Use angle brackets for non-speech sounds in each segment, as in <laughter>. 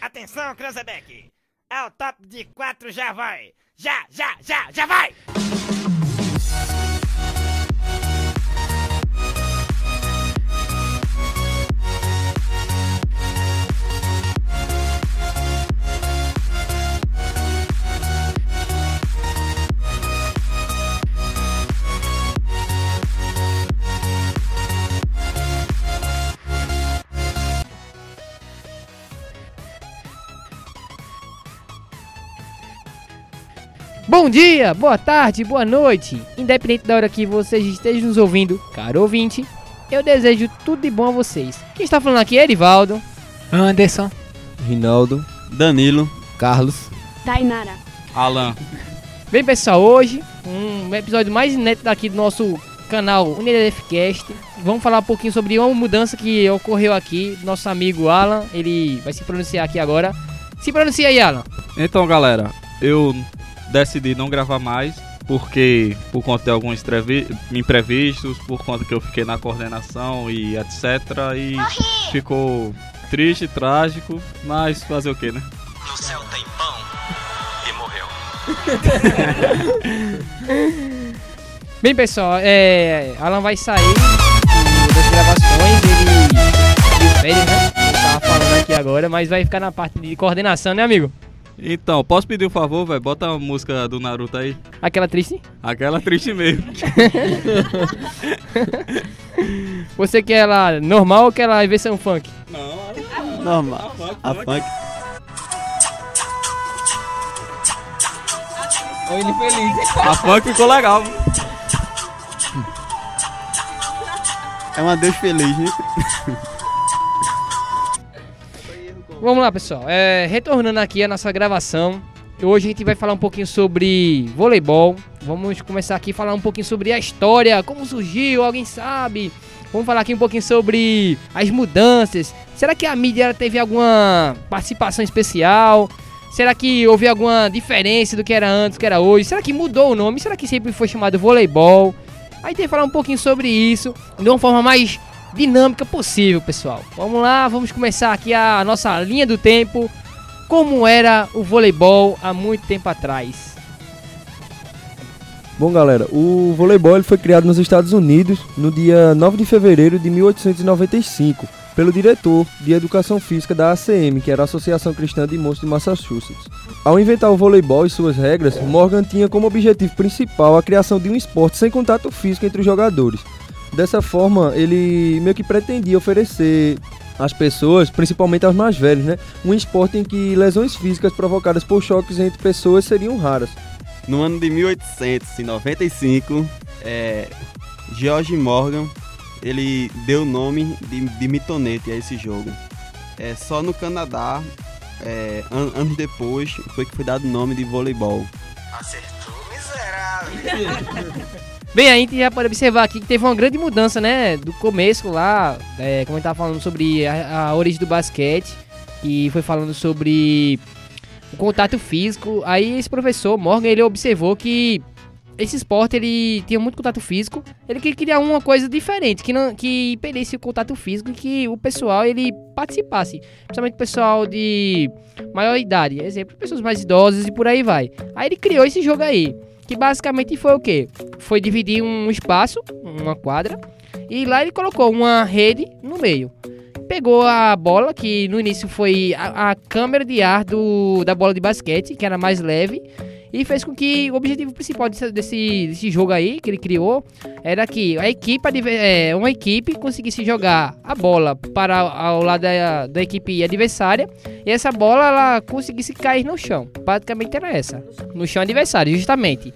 Atenção, Cranzebeck! É o top de quatro, já vai! Já, já, já, já vai! Bom dia, boa tarde, boa noite. Independente da hora que vocês estejam nos ouvindo, caro ouvinte, eu desejo tudo de bom a vocês. Quem está falando aqui é Erivaldo. Anderson. Rinaldo. Danilo. Carlos. Tainara. Alan. Bem, pessoal, hoje um episódio mais inédito aqui do nosso canal Unidade Fcast. Vamos falar um pouquinho sobre uma mudança que ocorreu aqui. Nosso amigo Alan, ele vai se pronunciar aqui agora. Se pronuncia aí, Alan. Então, galera, eu decidi não gravar mais porque por conta de alguns imprevistos, por conta que eu fiquei na coordenação e etc. E ficou triste, trágico, mas fazer o que, né? No céu tem pão e morreu. <laughs> Bem, pessoal, é, Alan vai sair do- das gravações, ele de férias, né? Ele tava falando aqui agora, mas vai ficar na parte de coordenação, né, amigo? Então, posso pedir um favor, velho? Bota a música do Naruto aí. Aquela triste. Aquela triste mesmo. <laughs> Você quer ela normal ou quer ela em versão funk? Normal. A funk. Olha ele feliz. A funk ficou legal. É um adeus feliz, né? Vamos lá, pessoal. É, retornando aqui a nossa gravação. Hoje a gente vai falar um pouquinho sobre voleibol. Vamos começar aqui a falar um pouquinho sobre a história, como surgiu, alguém sabe? Vamos falar aqui um pouquinho sobre as mudanças. Será que a mídia teve alguma participação especial? Será que houve alguma diferença do que era antes, do que era hoje? Será que mudou o nome? Será que sempre foi chamado voleibol? Aí tem que falar um pouquinho sobre isso de uma forma mais dinâmica possível, pessoal. Vamos lá, vamos começar aqui a nossa linha do tempo. Como era o voleibol há muito tempo atrás? Bom, galera, o voleibol foi criado nos Estados Unidos no dia 9 de fevereiro de 1895 pelo diretor de Educação Física da ACM, que era a Associação Cristã de Monstros de Massachusetts. Ao inventar o voleibol e suas regras, Morgan tinha como objetivo principal a criação de um esporte sem contato físico entre os jogadores. Dessa forma, ele meio que pretendia oferecer às pessoas, principalmente aos mais velhos, né, um esporte em que lesões físicas provocadas por choques entre pessoas seriam raras. No ano de 1895, é, George Morgan ele deu o nome de, de mitonete a esse jogo. É, só no Canadá, é, an- anos depois, foi que foi dado o nome de voleibol. Acertou, miserável. <laughs> Bem, a gente já pode observar aqui que teve uma grande mudança, né? Do começo lá, é, como a gente tava falando sobre a, a origem do basquete, e foi falando sobre o contato físico. Aí esse professor, Morgan, ele observou que esse esporte ele tinha muito contato físico. Ele queria criar uma coisa diferente, que não que impedisse o contato físico e que o pessoal ele participasse, principalmente o pessoal de maior idade, exemplo, pessoas mais idosas e por aí vai. Aí ele criou esse jogo aí, que basicamente foi o quê? Foi dividir um espaço, uma quadra, e lá ele colocou uma rede no meio. Pegou a bola, que no início foi a, a câmera de ar do, da bola de basquete, que era mais leve, e fez com que o objetivo principal desse, desse, desse jogo aí, que ele criou, era que a equipe, é, uma equipe conseguisse jogar a bola para ao lado da, da equipe adversária, e essa bola ela conseguisse cair no chão. Praticamente era essa. No chão adversário, justamente.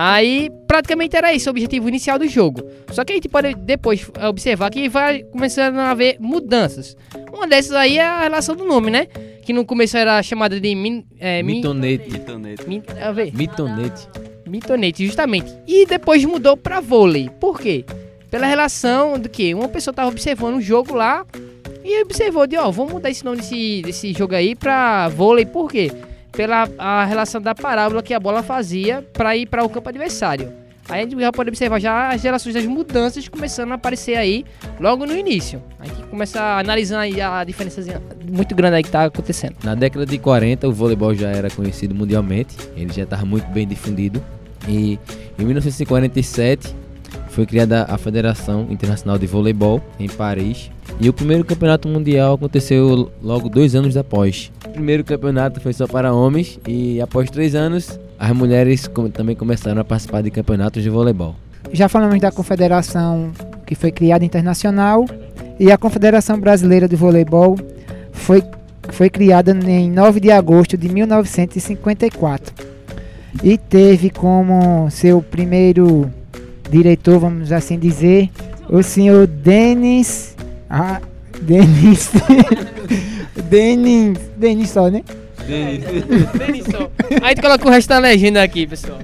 Aí, praticamente era esse o objetivo inicial do jogo. Só que a gente pode depois observar que vai começando a haver mudanças. Uma dessas aí é a relação do nome, né? Que no começo era chamada de min, é, Mitonete. Mitonete. min, a ver, Mitonete. mitonete, justamente. E depois mudou pra vôlei. Por quê? Pela relação do que uma pessoa tava observando um jogo lá e observou de, ó, vamos mudar esse nome desse, desse jogo aí pra vôlei. Por quê? Pela a relação da parábola que a bola fazia pra ir para o campo adversário. Aí a gente já pode observar já as gerações das mudanças começando a aparecer aí logo no início. A gente começa a analisar aí a diferença muito grande aí que tá acontecendo. Na década de 40, o voleibol já era conhecido mundialmente, ele já estava muito bem difundido. E em 1947 foi criada a Federação Internacional de Voleibol em Paris. E o primeiro campeonato mundial aconteceu logo dois anos após. O primeiro campeonato foi só para homens e após três anos as mulheres também começaram a participar de campeonatos de voleibol. Já falamos da confederação que foi criada internacional e a Confederação Brasileira de Voleibol foi, foi criada em 9 de agosto de 1954 e teve como seu primeiro diretor, vamos assim dizer, o senhor Denis. Ah, Denis. <laughs> Denis. Denis só, né? Aí tu coloca o resto da legenda aqui, pessoal.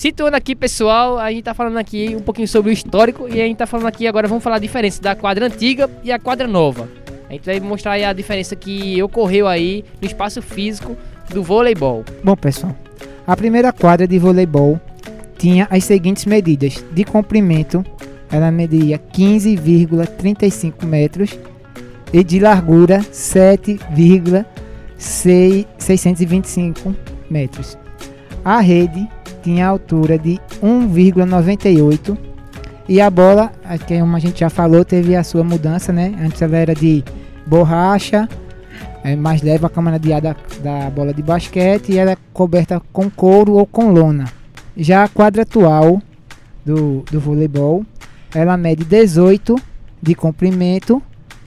Situando aqui, pessoal, a gente tá falando aqui um pouquinho sobre o histórico e a gente tá falando aqui agora, vamos falar a diferença da quadra antiga e a quadra nova. A gente vai mostrar aí a diferença que ocorreu aí no espaço físico do voleibol. Bom, pessoal, a primeira quadra de voleibol tinha as seguintes medidas: de comprimento, ela media 15,35 metros e de largura 7,625 metros. A rede tinha altura de 1,98 e a bola, que como a gente já falou, teve a sua mudança, né? Antes ela era de borracha, é, mais leve a câmara de ar da, da bola de basquete e ela é coberta com couro ou com lona. Já a quadra atual do, do voleibol, ela mede 18 de comprimento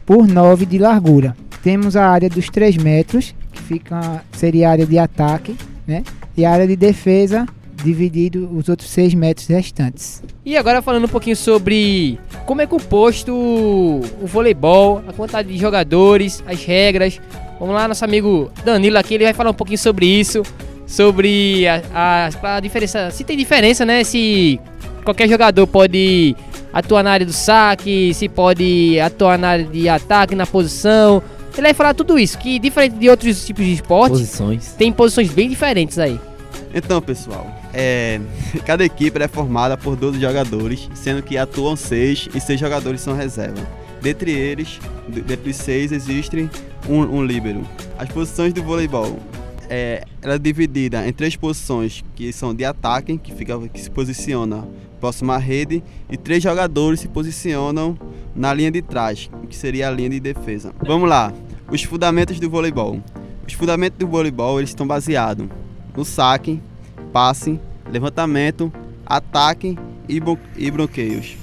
por 9 de largura. Temos a área dos 3 metros, que fica, seria a área de ataque, né? E a área de defesa, dividido os outros 6 metros restantes. E agora falando um pouquinho sobre como é composto o voleibol, a quantidade de jogadores, as regras. Vamos lá, nosso amigo Danilo aqui, ele vai falar um pouquinho sobre isso, sobre a, a, a diferença, se tem diferença, né, se qualquer jogador pode atuar na área do saque, se pode atuar na área de ataque, na posição. Ele vai falar tudo isso, que diferente de outros tipos de esporte, Posições. tem posições bem diferentes aí. Então, pessoal, é, cada equipe é formada por 12 jogadores, sendo que atuam 6 e 6 jogadores são reserva. Dentre eles, de- dentre os 6, existe um, um líbero. As posições do voleibol é, ela é dividida em três posições que são de ataque, que, fica, que se posiciona próximo à rede, e três jogadores se posicionam na linha de trás, que seria a linha de defesa. Vamos lá, os fundamentos do voleibol. Os fundamentos do voleibol eles estão baseados no saque, passe, levantamento, ataque e, e bloqueios.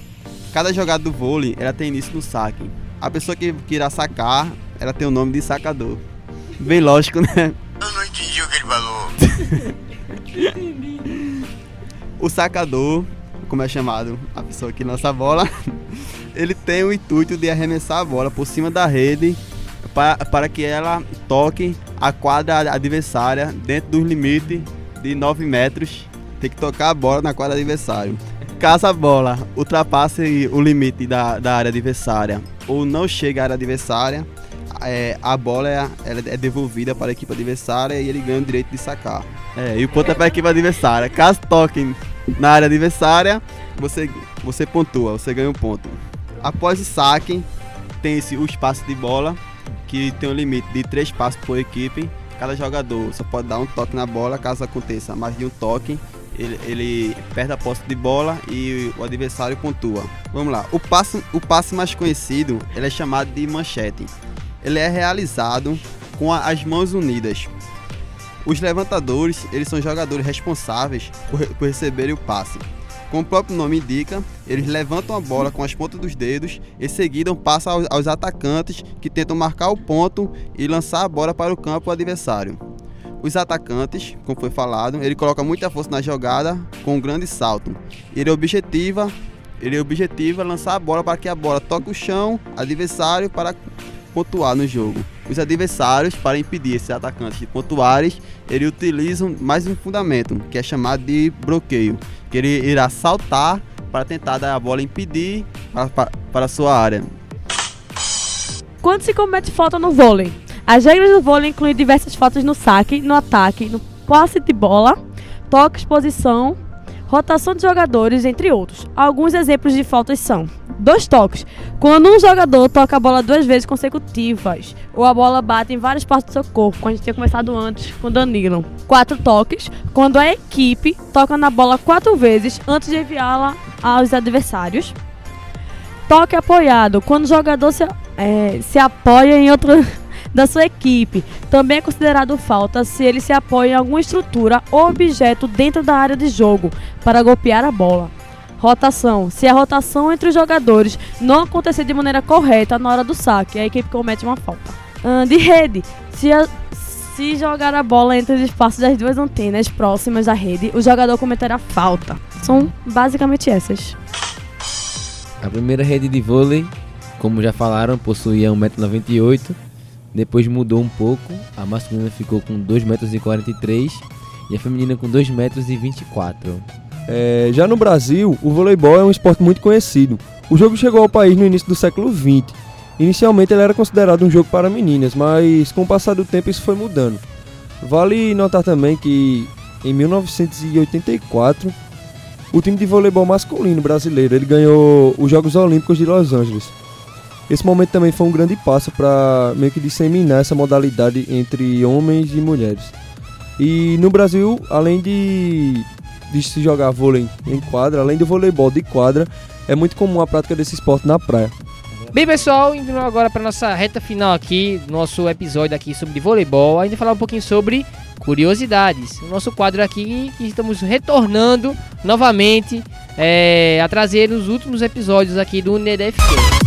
Cada jogada do vôlei ela tem início no saque. A pessoa que, que irá sacar, ela tem o nome de sacador. Bem lógico, né? Eu <laughs> não entendi o que ele falou. O sacador, como é chamado a pessoa que lança a bola, <laughs> ele tem o intuito de arremessar a bola por cima da rede para, para que ela toque a quadra adversária dentro dos limites de 9 metros. Tem que tocar a bola na quadra adversária. Caso a bola ultrapasse o limite da, da área adversária ou não chegue à área adversária, é, a bola é, é devolvida para a equipe adversária e ele ganha o direito de sacar. É, e o ponto é para a equipe adversária. Caso toque na área adversária, você, você pontua, você ganha um ponto. Após o saque, tem-se o espaço de bola, que tem um limite de 3 passos por equipe. Cada jogador só pode dar um toque na bola, caso aconteça mais de um toque, ele, ele perde a posse de bola e o adversário pontua. Vamos lá, o passe, o passe mais conhecido ele é chamado de manchete. Ele é realizado com a- as mãos unidas. Os levantadores, eles são jogadores responsáveis por, por receberem o passe. Como o próprio nome indica, eles levantam a bola com as pontas dos dedos e seguidam passa aos, aos atacantes que tentam marcar o ponto e lançar a bola para o campo adversário. Os atacantes, como foi falado, ele coloca muita força na jogada com um grande salto. Ele objetiva, ele objetiva lançar a bola para que a bola toque o chão adversário para pontuar no jogo. Os adversários, para impedir esses atacantes de pontuarem, eles utilizam mais um fundamento, que é chamado de bloqueio, que ele irá saltar para tentar dar a bola impedir para, para, para sua área. Quando se comete falta no vôlei? As regras do vôlei incluem diversas faltas no saque, no ataque, no passe de bola, toques, posição, rotação de jogadores, entre outros. Alguns exemplos de faltas são: dois toques, quando um jogador toca a bola duas vezes consecutivas, ou a bola bate em várias partes do seu corpo, como a gente tinha começado antes com Danilo. Quatro toques, quando a equipe toca na bola quatro vezes antes de enviá-la aos adversários. Toque apoiado, quando o jogador se, é, se apoia em outro da sua equipe. Também é considerado falta se ele se apoia em alguma estrutura ou objeto dentro da área de jogo para golpear a bola. Rotação. Se a rotação entre os jogadores não acontecer de maneira correta na hora do saque, a equipe comete uma falta. De rede. Se, a- se jogar a bola entre os espaços das duas antenas próximas da rede, o jogador cometerá falta. São basicamente essas. A primeira rede de vôlei, como já falaram, possuía 1,98m. Depois mudou um pouco. A masculina ficou com 2,43m e a feminina com 2,24m. É, já no Brasil, o voleibol é um esporte muito conhecido. O jogo chegou ao país no início do século XX. Inicialmente ele era considerado um jogo para meninas, mas com o passar do tempo isso foi mudando. Vale notar também que em 1984 o time de voleibol masculino brasileiro ele ganhou os Jogos Olímpicos de Los Angeles. Esse momento também foi um grande passo para meio que disseminar essa modalidade entre homens e mulheres. E no Brasil, além de de se jogar vôlei em quadra, além do voleibol de quadra, é muito comum a prática desse esporte na praia. Bem, pessoal, indo agora para nossa reta final aqui, nosso episódio aqui sobre voleibol, a gente vai falar um pouquinho sobre curiosidades. O nosso quadro aqui que estamos retornando novamente é, a trazer os últimos episódios aqui do NDFQ.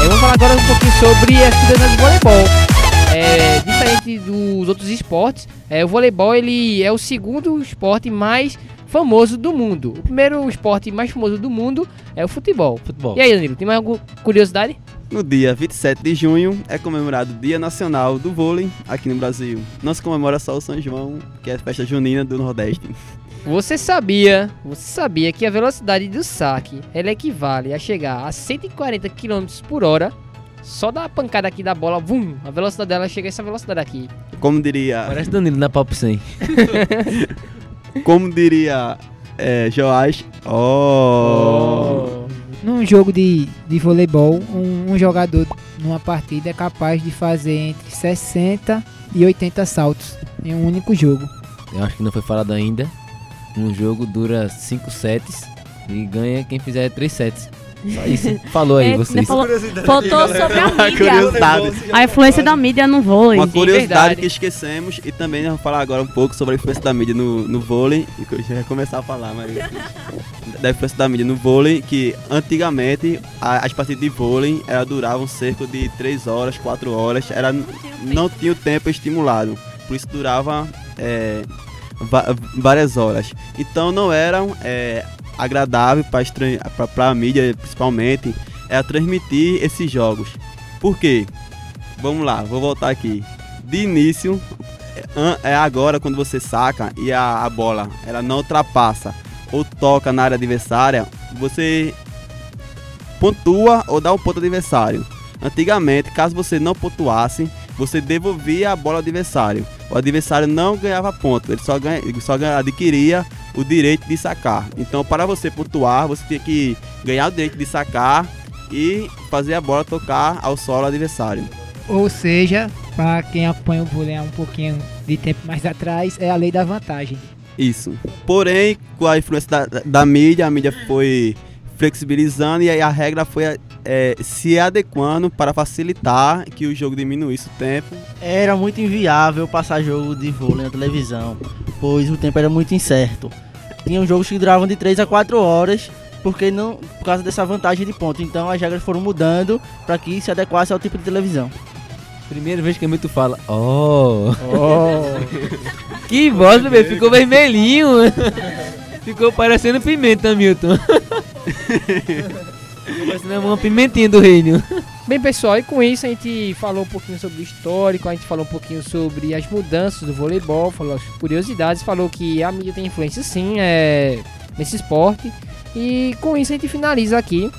É, vamos falar agora um pouquinho sobre as curiosidades do voleibol. É, diferente dos outros esportes, é, o voleibol ele é o segundo esporte mais famoso do mundo. O primeiro esporte mais famoso do mundo é o futebol. Futebol. E aí, Danilo, tem mais alguma curiosidade? No dia 27 de junho é comemorado o Dia Nacional do Vôlei aqui no Brasil. Não se comemora só o São João, que é a festa junina do Nordeste. Você sabia, você sabia que a velocidade do saque ela equivale a chegar a 140 km por hora? Só da pancada aqui da bola, vum, a velocidade dela chega a essa velocidade aqui. Como diria, Parece Danilo na Pop 100. <laughs> como diria é, Joás, oh. Num jogo de, de voleibol, um, um jogador numa partida é capaz de fazer entre 60 e 80 saltos em um único jogo. Eu acho que não foi falado ainda. Um jogo dura 5 sets e ganha quem fizer 3 sets. Só isso. Falou aí É, vocês. falou- Faltou sobre a mídia. curiosidade. A influência da mídia no vôlei. Uma curiosidade verdade. que esquecemos e também vamos falar agora um pouco sobre a influência da mídia no, no vôlei. e que Eu já ia começar a falar, mas. da influência da mídia no vôlei, que antigamente a- as partidas de vôlei elas duravam cerca de 3 horas, 4 horas, era, não tinha o tempo estimulado, por isso durava é, várias horas. Então não eram é, agradável para a mídia, principalmente, é transmitir esses jogos. Por quê? Vamos lá, vou voltar aqui. De início, é, é agora quando você saca e a, a bola ela não ultrapassa ou toca na área adversária, você pontua ou dá o ponto adversário. Antigamente, caso você não pontuasse, você devolvia a bola ao adversário. O adversário não ganhava ponto, ele só, ganha, ele só ganha- adquiria o direito de sacar. Então, para você pontuar, você tinha que ganhar o direito de sacar e fazer a bola tocar ao solo adversário. Ou seja, para quem acompanha o vôlei há um pouquinho de tempo mais atrás, é a lei da vantagem. Isso. Porém, com a influência da, da mídia, a mídia foi flexibilizando e aí a regra foi é, se adequando para facilitar que o jogo diminuísse o tempo. Era muito inviável passar jogo de vôlei na televisão, pois o tempo era muito incerto. Tinham jogos que duravam de 3 a 4 horas, porque não, por causa dessa vantagem de ponto. Então as regras foram mudando para que se adequasse ao tipo de televisão. Primeira vez que a Milton fala, oh. <laughs> que voz, bebê, ficou vermelhinho. <laughs> ficou parecendo pimenta, Milton. <laughs> ficou parecendo uma pimentinha do reino. <laughs> Bem, pessoal, e com isso a gente falou um pouquinho sobre o histórico, a gente falou um pouquinho sobre as mudanças do voleibol, falou as curiosidades, falou que a mídia tem influência sim é, nesse esporte. E com isso a gente finaliza aqui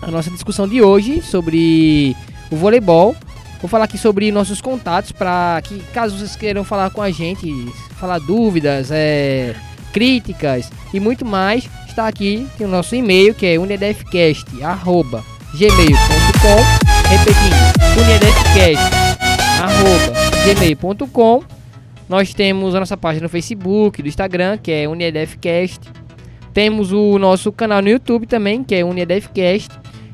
a nossa discussão de hoje sobre o voleibol. Vou falar aqui sobre nossos contatos para que caso vocês queiram falar com a gente, falar dúvidas, é, críticas e muito mais, está aqui tem o nosso e-mail que é unidefcast@gmail.com, repetindo, unidefcast@gmail.com. Nós temos a nossa página no Facebook, do Instagram, que é Unidefcast. Temos o nosso canal no YouTube também, que é Unidefcast.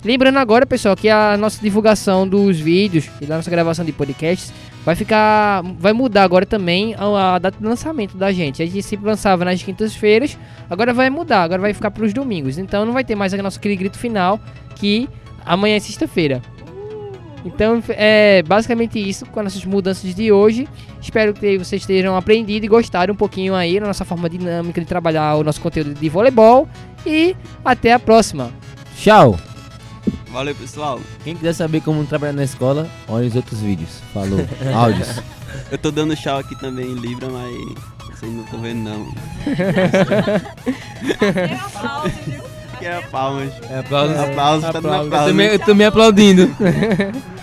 Lembrando agora, pessoal, que a nossa divulgação dos vídeos e da nossa gravação de podcasts vai ficar. vai mudar agora também a, a data de lançamento da gente. A gente sempre lançava nas quintas-feiras, agora vai mudar, agora vai ficar para os domingos. Então não vai ter mais nosso aquele grito final que amanhã é sexta-feira. Então é basicamente isso com as nossas mudanças de hoje. Espero que vocês tenham aprendido e gostado um pouquinho aí da nossa forma dinâmica de trabalhar o nosso conteúdo de voleibol. E até a próxima. Tchau! Valeu, pessoal. Quem quiser saber como trabalhar na escola, olhe os outros vídeos. Falou. <laughs> Áudios. Eu tô dando tchau aqui também em Libra, mas vocês não estão vendo não. Que é palmas. É aplausos. Aplausos, tá dando Eu aplauso. também, eu também aplaudindo. <laughs>